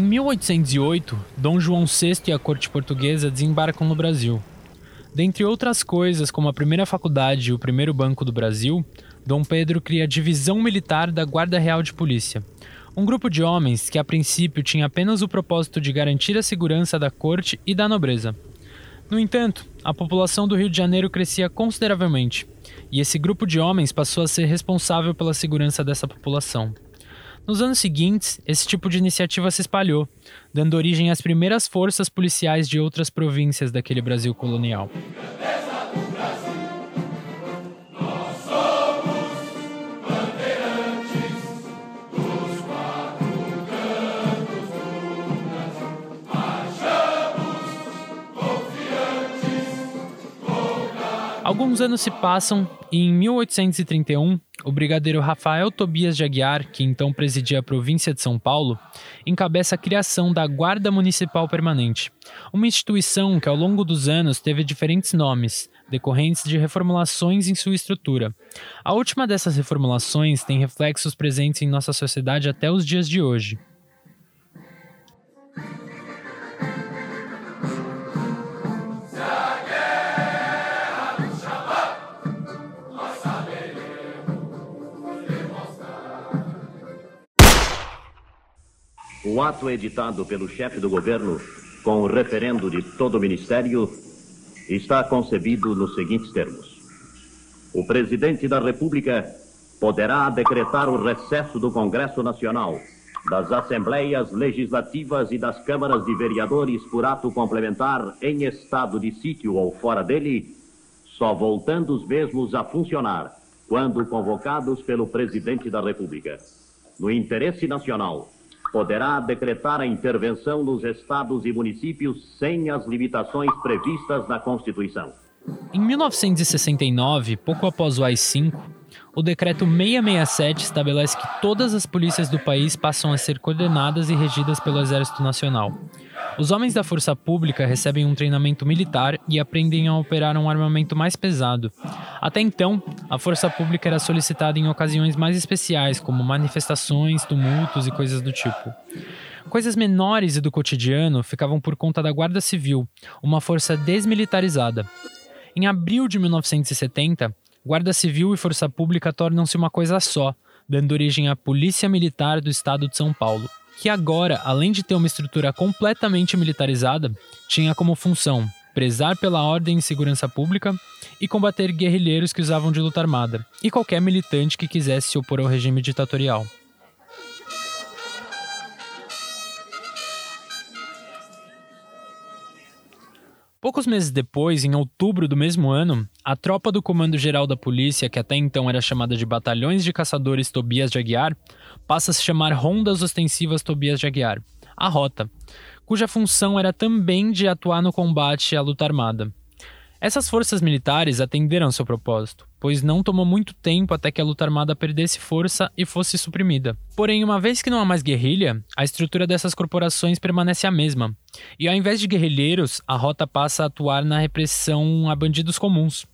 Em 1808, Dom João VI e a corte portuguesa desembarcam no Brasil. Dentre outras coisas, como a primeira faculdade e o primeiro banco do Brasil, Dom Pedro cria a Divisão Militar da Guarda Real de Polícia, um grupo de homens que a princípio tinha apenas o propósito de garantir a segurança da corte e da nobreza. No entanto, a população do Rio de Janeiro crescia consideravelmente, e esse grupo de homens passou a ser responsável pela segurança dessa população. Nos anos seguintes, esse tipo de iniciativa se espalhou, dando origem às primeiras forças policiais de outras províncias daquele Brasil colonial. Alguns anos se passam e em 1831, o brigadeiro Rafael Tobias de Aguiar, que então presidia a província de São Paulo, encabeça a criação da Guarda Municipal Permanente, uma instituição que ao longo dos anos teve diferentes nomes, decorrentes de reformulações em sua estrutura. A última dessas reformulações tem reflexos presentes em nossa sociedade até os dias de hoje. O ato editado pelo chefe do governo, com o referendo de todo o ministério, está concebido nos seguintes termos: O presidente da República poderá decretar o recesso do Congresso Nacional, das Assembleias Legislativas e das Câmaras de Vereadores por ato complementar em estado de sítio ou fora dele, só voltando os mesmos a funcionar quando convocados pelo presidente da República. No interesse nacional, poderá decretar a intervenção nos estados e municípios sem as limitações previstas na Constituição. Em 1969, pouco após o AI-5, o decreto 667 estabelece que todas as polícias do país passam a ser coordenadas e regidas pelo Exército Nacional. Os homens da força pública recebem um treinamento militar e aprendem a operar um armamento mais pesado. Até então, a força pública era solicitada em ocasiões mais especiais, como manifestações, tumultos e coisas do tipo. Coisas menores e do cotidiano ficavam por conta da Guarda Civil, uma força desmilitarizada. Em abril de 1970, Guarda Civil e Força Pública tornam-se uma coisa só, dando origem à Polícia Militar do Estado de São Paulo, que agora, além de ter uma estrutura completamente militarizada, tinha como função prezar pela ordem e segurança pública e combater guerrilheiros que usavam de luta armada e qualquer militante que quisesse se opor ao regime ditatorial. Poucos meses depois, em outubro do mesmo ano, a tropa do Comando Geral da Polícia, que até então era chamada de Batalhões de Caçadores Tobias de Aguiar, passa a se chamar Rondas Ostensivas Tobias de Aguiar, a Rota, cuja função era também de atuar no combate à luta armada. Essas forças militares atenderam seu propósito, pois não tomou muito tempo até que a luta armada perdesse força e fosse suprimida. Porém, uma vez que não há mais guerrilha, a estrutura dessas corporações permanece a mesma. E ao invés de guerrilheiros, a rota passa a atuar na repressão a bandidos comuns.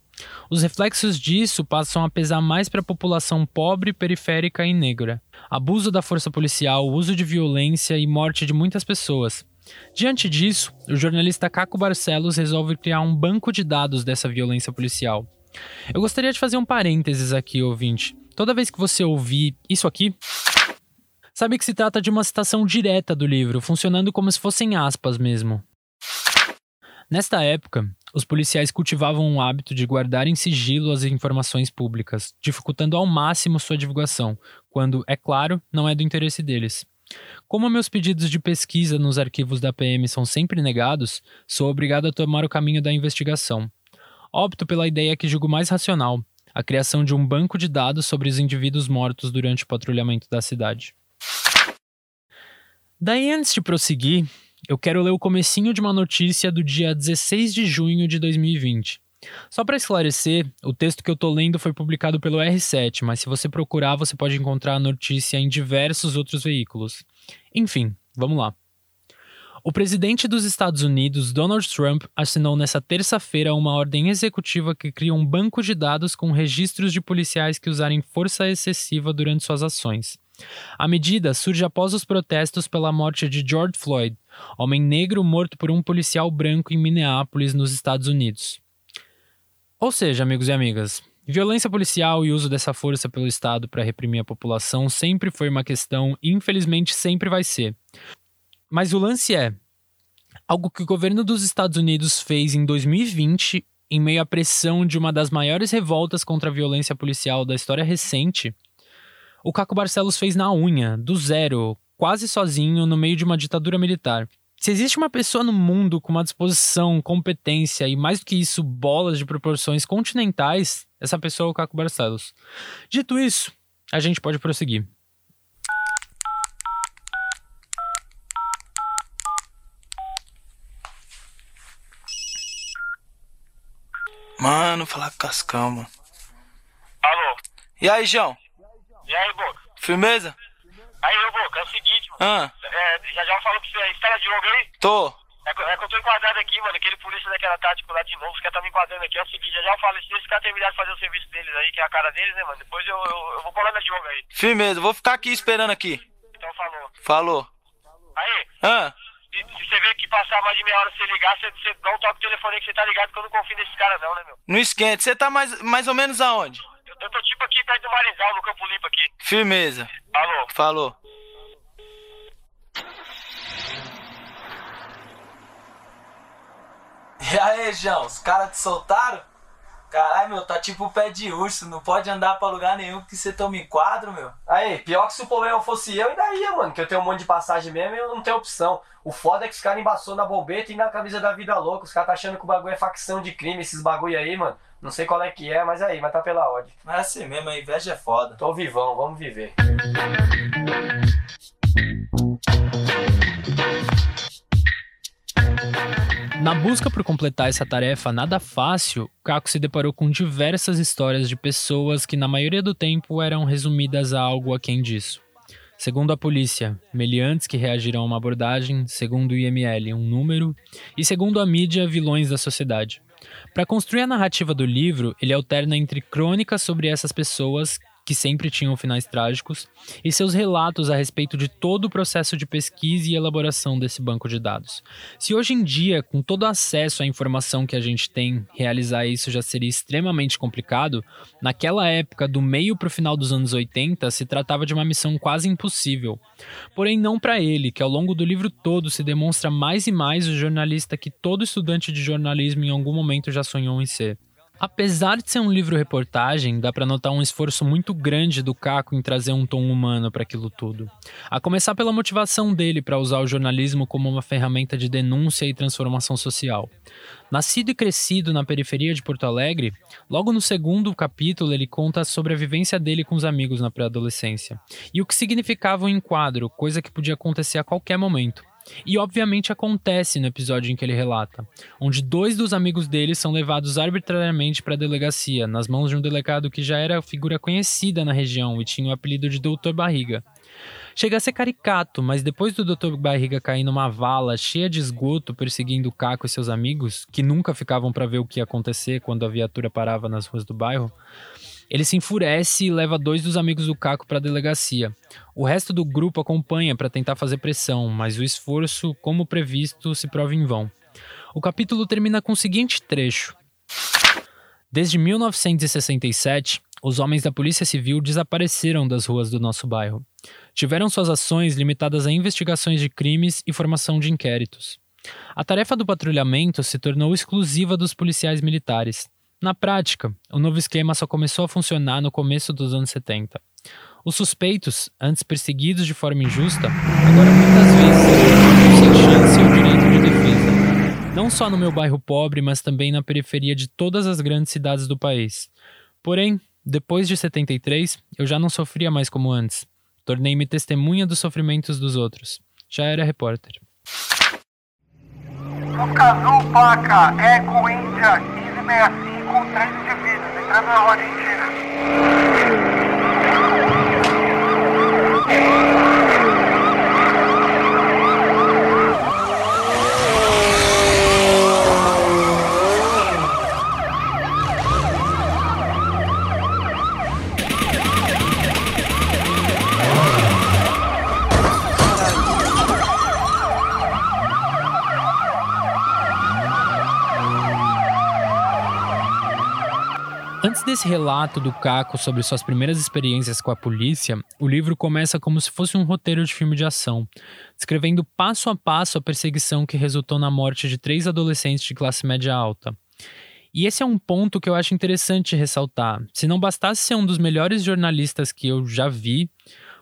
Os reflexos disso passam a pesar mais para a população pobre, periférica e negra. Abuso da força policial, uso de violência e morte de muitas pessoas. Diante disso, o jornalista Caco Barcelos resolve criar um banco de dados dessa violência policial. Eu gostaria de fazer um parênteses aqui, ouvinte. Toda vez que você ouvir isso aqui, sabe que se trata de uma citação direta do livro, funcionando como se fossem aspas mesmo. Nesta época, os policiais cultivavam o hábito de guardar em sigilo as informações públicas, dificultando ao máximo sua divulgação, quando, é claro, não é do interesse deles. Como meus pedidos de pesquisa nos arquivos da PM são sempre negados, sou obrigado a tomar o caminho da investigação. Opto pela ideia que julgo mais racional, a criação de um banco de dados sobre os indivíduos mortos durante o patrulhamento da cidade. Daí, antes de prosseguir, eu quero ler o comecinho de uma notícia do dia 16 de junho de 2020. Só para esclarecer, o texto que eu tô lendo foi publicado pelo R7, mas se você procurar, você pode encontrar a notícia em diversos outros veículos. Enfim, vamos lá. O presidente dos Estados Unidos, Donald Trump, assinou nesta terça-feira uma ordem executiva que cria um banco de dados com registros de policiais que usarem força excessiva durante suas ações. A medida surge após os protestos pela morte de George Floyd, homem negro morto por um policial branco em Minneapolis, nos Estados Unidos. Ou seja, amigos e amigas, violência policial e uso dessa força pelo Estado para reprimir a população sempre foi uma questão e infelizmente sempre vai ser. Mas o lance é: algo que o governo dos Estados Unidos fez em 2020, em meio à pressão de uma das maiores revoltas contra a violência policial da história recente, o Caco Barcelos fez na unha, do zero, quase sozinho, no meio de uma ditadura militar. Se existe uma pessoa no mundo com uma disposição, competência e mais do que isso, bolas de proporções continentais, essa pessoa é o Caco Barcelos. Dito isso, a gente pode prosseguir. Mano, falar com Cascão, mano. Alô? E aí, João? E aí, Boca? Firmeza? Aí, ô, Boca, é o seguinte, mano. Ah, É, já já falou pra você aí, você tá na Diogo aí? tô. É que, é que eu tô enquadrado aqui, mano. Aquele polícia daquela tática lá de novo, os caras tá me enquadrando aqui. É o seguinte, já já eu falo, se esses caras terminarem de fazer o serviço deles aí, que é a cara deles, né, mano? Depois eu, eu, eu vou colar na Diogo aí. Firmeza, vou ficar aqui esperando aqui. Então falou. Falou. Aí, Ah, se, se você vê que passar mais de meia hora você ligar, você, você dá um toque no telefone aí que você tá ligado que eu não confio nesses caras não, né, meu? não esquente. Você tá mais, mais ou menos aonde? Eu, tô tipo aqui perto do Marizal, no Campo Limpo aqui. Firmeza. Alô? Falou. E aí, João, os caras te soltaram? Caralho, meu, tá tipo pé de urso, não pode andar pra lugar nenhum que você toma em quadro, meu. Aí, pior que se o problema fosse eu, ainda ia, mano. Que eu tenho um monte de passagem mesmo e eu não tenho opção. O foda é que os caras embaçou na bombeta e na camisa da vida louca. Os caras tá achando que o bagulho é facção de crime, esses bagulho aí, mano. Não sei qual é que é, mas aí, mas tá pela ordem. Mas é assim mesmo, a inveja é foda. Tô vivão, vamos viver. Na busca por completar essa tarefa nada fácil, Caco se deparou com diversas histórias de pessoas que, na maioria do tempo, eram resumidas a algo aquém disso. Segundo a polícia, meliantes que reagiram a uma abordagem, segundo o IML, um número, e segundo a mídia, vilões da sociedade. Para construir a narrativa do livro, ele alterna entre crônicas sobre essas pessoas que sempre tinham finais trágicos, e seus relatos a respeito de todo o processo de pesquisa e elaboração desse banco de dados. Se hoje em dia, com todo o acesso à informação que a gente tem, realizar isso já seria extremamente complicado, naquela época, do meio para o final dos anos 80, se tratava de uma missão quase impossível. Porém, não para ele, que ao longo do livro todo se demonstra mais e mais o jornalista que todo estudante de jornalismo em algum momento já sonhou em ser. Apesar de ser um livro-reportagem, dá para notar um esforço muito grande do Caco em trazer um tom humano para aquilo tudo. A começar pela motivação dele para usar o jornalismo como uma ferramenta de denúncia e transformação social. Nascido e crescido na periferia de Porto Alegre, logo no segundo capítulo ele conta sobre a vivência dele com os amigos na pré-adolescência e o que significava o enquadro, coisa que podia acontecer a qualquer momento. E obviamente acontece no episódio em que ele relata, onde dois dos amigos dele são levados arbitrariamente para a delegacia, nas mãos de um delegado que já era figura conhecida na região e tinha o apelido de Doutor Barriga. Chega a ser caricato, mas depois do Dr. Barriga cair numa vala cheia de esgoto perseguindo Caco e seus amigos, que nunca ficavam para ver o que ia acontecer quando a viatura parava nas ruas do bairro, ele se enfurece e leva dois dos amigos do Caco para a delegacia. O resto do grupo acompanha para tentar fazer pressão, mas o esforço, como previsto, se prova em vão. O capítulo termina com o seguinte trecho: Desde 1967, os homens da Polícia Civil desapareceram das ruas do nosso bairro. Tiveram suas ações limitadas a investigações de crimes e formação de inquéritos. A tarefa do patrulhamento se tornou exclusiva dos policiais militares. Na prática, o novo esquema só começou a funcionar no começo dos anos 70. Os suspeitos, antes perseguidos de forma injusta, agora muitas vezes sem chance ou direito de defesa. Não só no meu bairro pobre, mas também na periferia de todas as grandes cidades do país. Porém, depois de 73, eu já não sofria mais como antes. Tornei-me testemunha dos sofrimentos dos outros. Já era repórter. Lucas Paca, Eco Índia, 1565, três indivíduos, entrando na rua Argentina. Desse relato do Caco sobre suas primeiras experiências com a polícia, o livro começa como se fosse um roteiro de filme de ação, descrevendo passo a passo a perseguição que resultou na morte de três adolescentes de classe média alta. E esse é um ponto que eu acho interessante ressaltar. Se não bastasse ser um dos melhores jornalistas que eu já vi,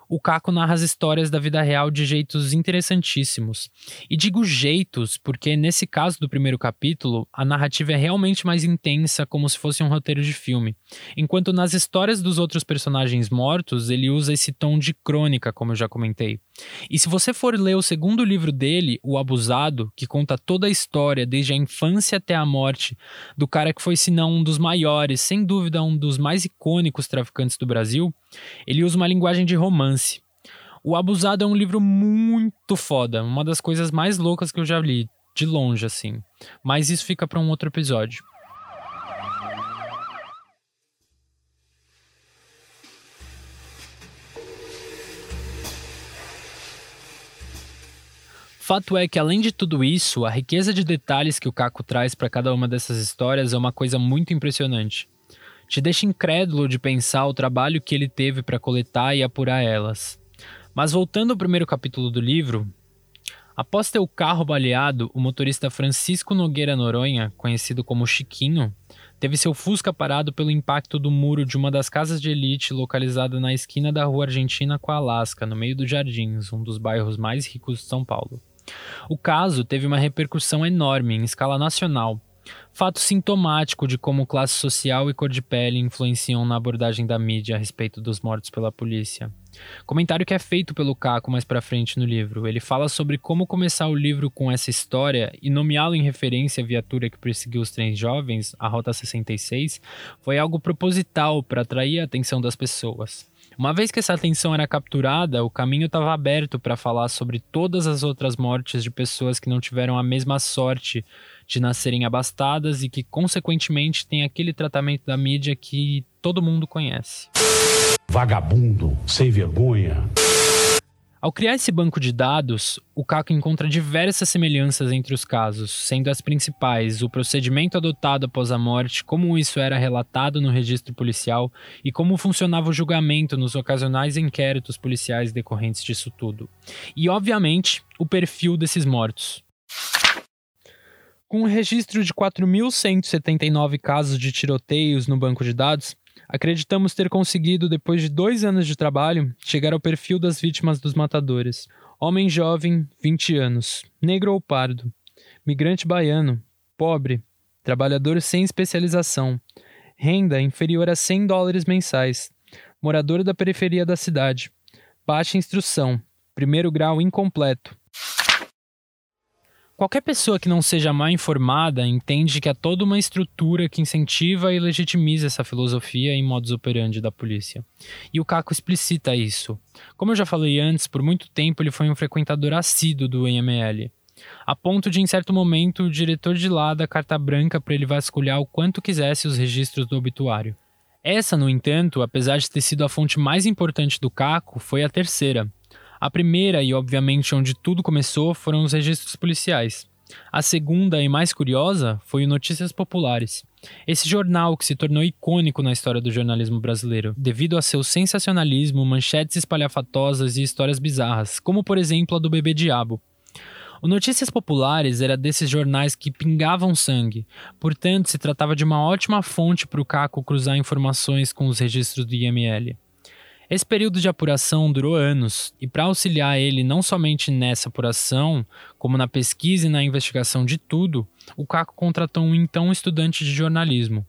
o Caco narra as histórias da vida real de jeitos interessantíssimos. E digo jeitos porque, nesse caso do primeiro capítulo, a narrativa é realmente mais intensa, como se fosse um roteiro de filme. Enquanto nas histórias dos outros personagens mortos, ele usa esse tom de crônica, como eu já comentei. E se você for ler o segundo livro dele, O Abusado, que conta toda a história, desde a infância até a morte, do cara que foi, se não um dos maiores, sem dúvida um dos mais icônicos traficantes do Brasil, ele usa uma linguagem de romance. O Abusado é um livro muito foda, uma das coisas mais loucas que eu já li, de longe assim. Mas isso fica para um outro episódio. Fato é que, além de tudo isso, a riqueza de detalhes que o Caco traz para cada uma dessas histórias é uma coisa muito impressionante. Te deixa incrédulo de pensar o trabalho que ele teve para coletar e apurar elas. Mas voltando ao primeiro capítulo do livro, após ter o carro baleado, o motorista Francisco Nogueira Noronha, conhecido como Chiquinho, teve seu Fusca parado pelo impacto do muro de uma das casas de elite localizada na esquina da rua Argentina com a Alasca, no meio dos Jardins, um dos bairros mais ricos de São Paulo. O caso teve uma repercussão enorme em escala nacional, fato sintomático de como classe social e cor de pele influenciam na abordagem da mídia a respeito dos mortos pela polícia. Comentário que é feito pelo Caco mais para frente no livro. Ele fala sobre como começar o livro com essa história e nomeá-lo em referência à viatura que perseguiu os três jovens, a Rota 66, foi algo proposital para atrair a atenção das pessoas. Uma vez que essa atenção era capturada, o caminho estava aberto para falar sobre todas as outras mortes de pessoas que não tiveram a mesma sorte de nascerem abastadas e que, consequentemente, têm aquele tratamento da mídia que todo mundo conhece. Vagabundo, sem vergonha. Ao criar esse banco de dados, o Caco encontra diversas semelhanças entre os casos, sendo as principais o procedimento adotado após a morte, como isso era relatado no registro policial e como funcionava o julgamento nos ocasionais inquéritos policiais decorrentes disso tudo. E, obviamente, o perfil desses mortos. Com um registro de 4.179 casos de tiroteios no banco de dados, Acreditamos ter conseguido, depois de dois anos de trabalho, chegar ao perfil das vítimas dos matadores. Homem jovem, 20 anos, negro ou pardo, migrante baiano, pobre, trabalhador sem especialização, renda inferior a 100 dólares mensais, morador da periferia da cidade, baixa instrução, primeiro grau incompleto, Qualquer pessoa que não seja mal informada entende que há toda uma estrutura que incentiva e legitimiza essa filosofia em modus operandi da polícia. E o Caco explicita isso. Como eu já falei antes, por muito tempo ele foi um frequentador assíduo do IML, a ponto de, em certo momento, o diretor de lá dar carta branca para ele vasculhar o quanto quisesse os registros do obituário. Essa, no entanto, apesar de ter sido a fonte mais importante do Caco, foi a terceira, a primeira, e obviamente onde tudo começou, foram os registros policiais. A segunda e mais curiosa foi o Notícias Populares. Esse jornal que se tornou icônico na história do jornalismo brasileiro, devido a seu sensacionalismo, manchetes espalhafatosas e histórias bizarras, como por exemplo a do bebê diabo. O Notícias Populares era desses jornais que pingavam sangue, portanto se tratava de uma ótima fonte para o Caco cruzar informações com os registros do IML. Esse período de apuração durou anos, e para auxiliar ele não somente nessa apuração, como na pesquisa e na investigação de tudo, o Caco contratou um então estudante de jornalismo.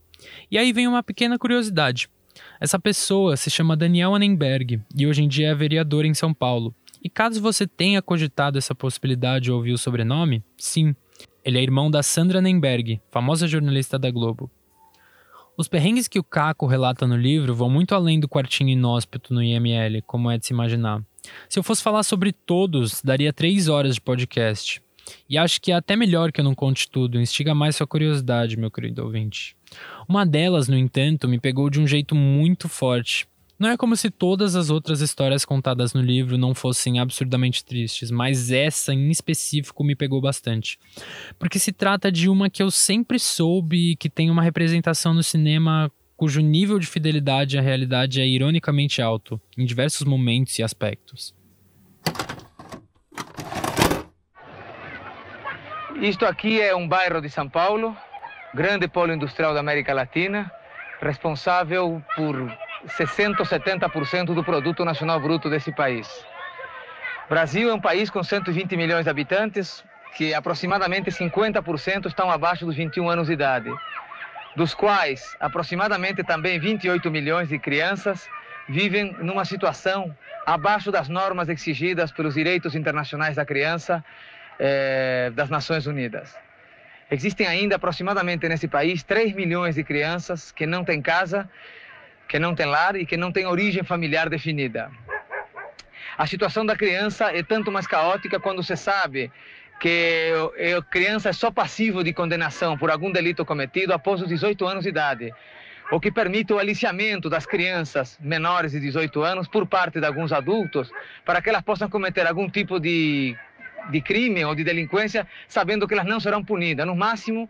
E aí vem uma pequena curiosidade. Essa pessoa se chama Daniel Annenberg e hoje em dia é vereador em São Paulo. E caso você tenha cogitado essa possibilidade ou ouviu o sobrenome, sim, ele é irmão da Sandra Annenberg, famosa jornalista da Globo. Os perrengues que o Caco relata no livro vão muito além do quartinho inóspito no IML, como é de se imaginar. Se eu fosse falar sobre todos, daria três horas de podcast. E acho que é até melhor que eu não conte tudo, instiga mais sua curiosidade, meu querido ouvinte. Uma delas, no entanto, me pegou de um jeito muito forte. Não é como se todas as outras histórias contadas no livro não fossem absurdamente tristes, mas essa em específico me pegou bastante. Porque se trata de uma que eu sempre soube que tem uma representação no cinema cujo nível de fidelidade à realidade é ironicamente alto, em diversos momentos e aspectos. Isto aqui é um bairro de São Paulo, grande polo industrial da América Latina, responsável por 60 ou 70% do produto nacional bruto desse país. Brasil é um país com 120 milhões de habitantes, que aproximadamente 50% estão abaixo dos 21 anos de idade, dos quais aproximadamente também 28 milhões de crianças vivem numa situação abaixo das normas exigidas pelos direitos internacionais da criança é, das Nações Unidas. Existem ainda aproximadamente nesse país 3 milhões de crianças que não têm casa, que não têm lar e que não têm origem familiar definida. A situação da criança é tanto mais caótica quando se sabe que a criança é só passivo de condenação por algum delito cometido após os 18 anos de idade, o que permite o aliciamento das crianças menores de 18 anos por parte de alguns adultos para que elas possam cometer algum tipo de de crime ou de delinquência, sabendo que elas não serão punidas. No máximo,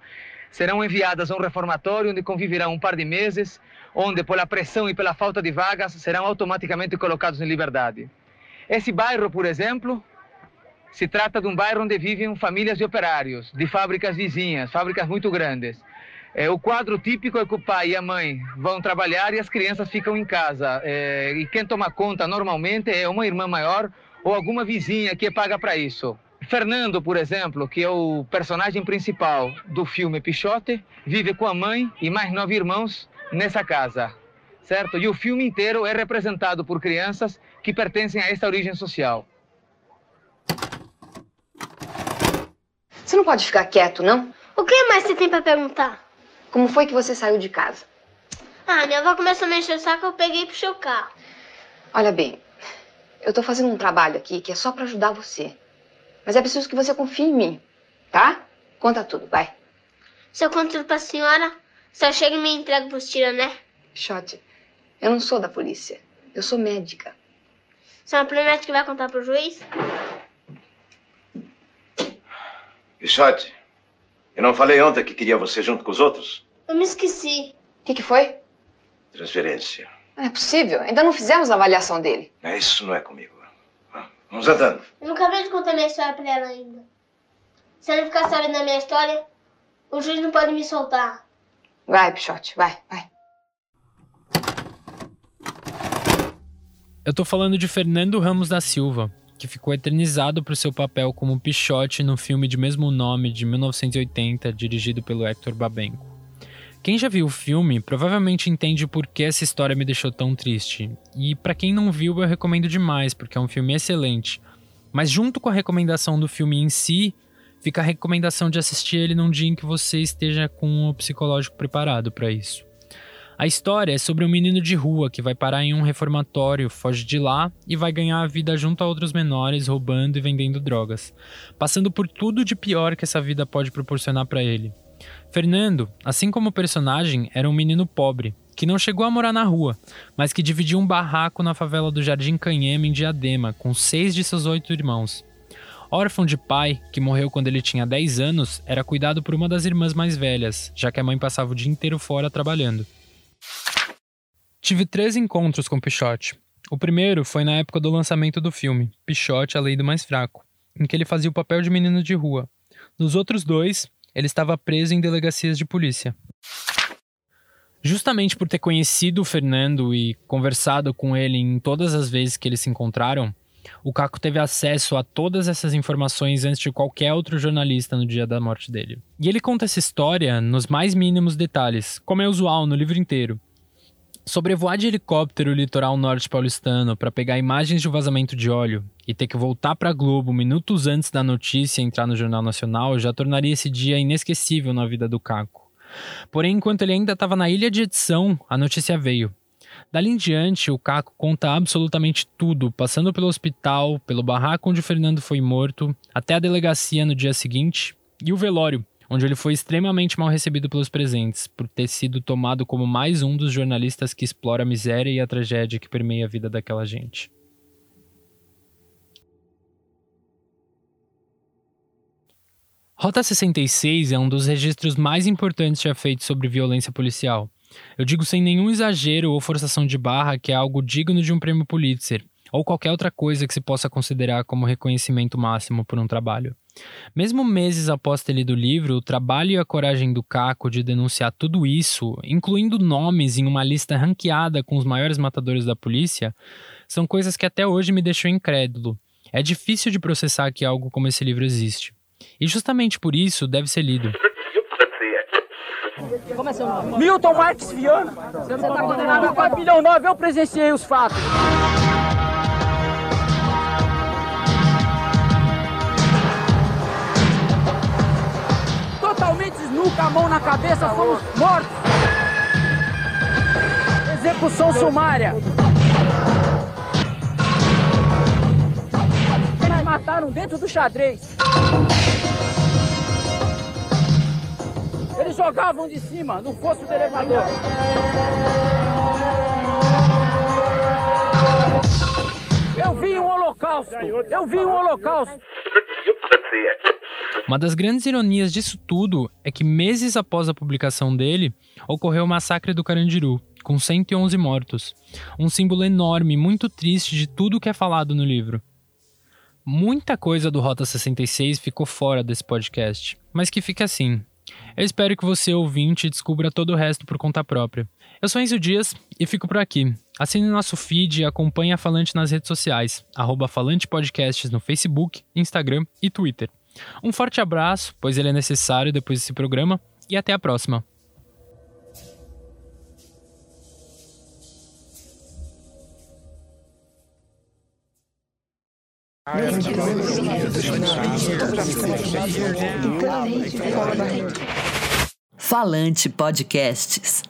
serão enviadas a um reformatório onde conviverão um par de meses, onde, pela pressão e pela falta de vagas, serão automaticamente colocados em liberdade. Esse bairro, por exemplo, se trata de um bairro onde vivem famílias de operários, de fábricas vizinhas, fábricas muito grandes. É, o quadro típico é que o pai e a mãe vão trabalhar e as crianças ficam em casa. É, e quem toma conta normalmente é uma irmã maior ou alguma vizinha que paga para isso. Fernando, por exemplo, que é o personagem principal do filme Pichote, vive com a mãe e mais nove irmãos nessa casa, certo? E o filme inteiro é representado por crianças que pertencem a esta origem social. Você não pode ficar quieto, não? O que mais você tem para perguntar? Como foi que você saiu de casa? Ah, minha avó começou a me encher o saco, eu peguei e puxei o carro. Olha bem, eu tô fazendo um trabalho aqui que é só para ajudar você. Mas é preciso que você confie em mim, tá? Conta tudo, vai. Se eu conto tudo pra senhora, só chega e me entrega pros né? Shot, eu não sou da polícia. Eu sou médica. Você não promete que vai contar pro juiz? Pichote, eu não falei ontem que queria você junto com os outros? Eu me esqueci. O que, que foi? Transferência. Não é possível. Ainda não fizemos a avaliação dele. É, isso não é comigo. Vamos andando. Eu não acabei de contar minha história pra ela ainda. Se ela ficar sabendo da minha história, o juiz não pode me soltar. Vai, Pichote, vai, vai. Eu tô falando de Fernando Ramos da Silva, que ficou eternizado por seu papel como Pichote no filme de mesmo nome de 1980, dirigido pelo Hector Babenco. Quem já viu o filme provavelmente entende por que essa história me deixou tão triste. E para quem não viu, eu recomendo demais, porque é um filme excelente. Mas junto com a recomendação do filme em si, fica a recomendação de assistir ele num dia em que você esteja com o psicológico preparado para isso. A história é sobre um menino de rua que vai parar em um reformatório, foge de lá e vai ganhar a vida junto a outros menores, roubando e vendendo drogas, passando por tudo de pior que essa vida pode proporcionar para ele. Fernando, assim como o personagem, era um menino pobre, que não chegou a morar na rua, mas que dividia um barraco na favela do Jardim Canhema, em Diadema, com seis de seus oito irmãos. Órfão de pai, que morreu quando ele tinha 10 anos, era cuidado por uma das irmãs mais velhas, já que a mãe passava o dia inteiro fora trabalhando. Tive três encontros com Pichote. O primeiro foi na época do lançamento do filme, Pichote, a Lei do Mais Fraco, em que ele fazia o papel de menino de rua. Nos outros dois, ele estava preso em delegacias de polícia. Justamente por ter conhecido o Fernando e conversado com ele em todas as vezes que eles se encontraram, o Caco teve acesso a todas essas informações antes de qualquer outro jornalista no dia da morte dele. E ele conta essa história nos mais mínimos detalhes, como é usual no livro inteiro. Sobrevoar de helicóptero o litoral norte paulistano para pegar imagens de um vazamento de óleo e ter que voltar para Globo minutos antes da notícia entrar no Jornal Nacional já tornaria esse dia inesquecível na vida do Caco. Porém, enquanto ele ainda estava na ilha de edição, a notícia veio. Dali em diante, o Caco conta absolutamente tudo, passando pelo hospital, pelo barraco onde Fernando foi morto, até a delegacia no dia seguinte e o velório, onde ele foi extremamente mal recebido pelos presentes, por ter sido tomado como mais um dos jornalistas que explora a miséria e a tragédia que permeia a vida daquela gente. Rota 66 é um dos registros mais importantes já feitos sobre violência policial. Eu digo sem nenhum exagero ou forçação de barra que é algo digno de um prêmio Pulitzer, ou qualquer outra coisa que se possa considerar como reconhecimento máximo por um trabalho. Mesmo meses após ter lido o livro, o trabalho e a coragem do Caco de denunciar tudo isso, incluindo nomes em uma lista ranqueada com os maiores matadores da polícia, são coisas que até hoje me deixam incrédulo. É difícil de processar que algo como esse livro existe. E justamente por isso deve ser lido. Como é seu nome? Milton Marques Viana. Você tá condenado a pavilhão 9, eu presenciei os fatos. Totalmente snuca, a mão na cabeça, fomos mortos. Execução sumária. Eles mataram dentro do xadrez. Jogavam de cima, no fosso do elevador. Eu vi um holocausto. Eu vi um holocausto. Uma das grandes ironias disso tudo é que meses após a publicação dele, ocorreu o massacre do Carandiru, com 111 mortos. Um símbolo enorme, muito triste de tudo que é falado no livro. Muita coisa do Rota 66 ficou fora desse podcast, mas que fica assim. Eu espero que você, ouvinte, descubra todo o resto por conta própria. Eu sou Enzo Dias e fico por aqui. Assine nosso feed e acompanhe a Falante nas redes sociais, arroba Falante Podcasts no Facebook, Instagram e Twitter. Um forte abraço, pois ele é necessário depois desse programa, e até a próxima. Falante Podcasts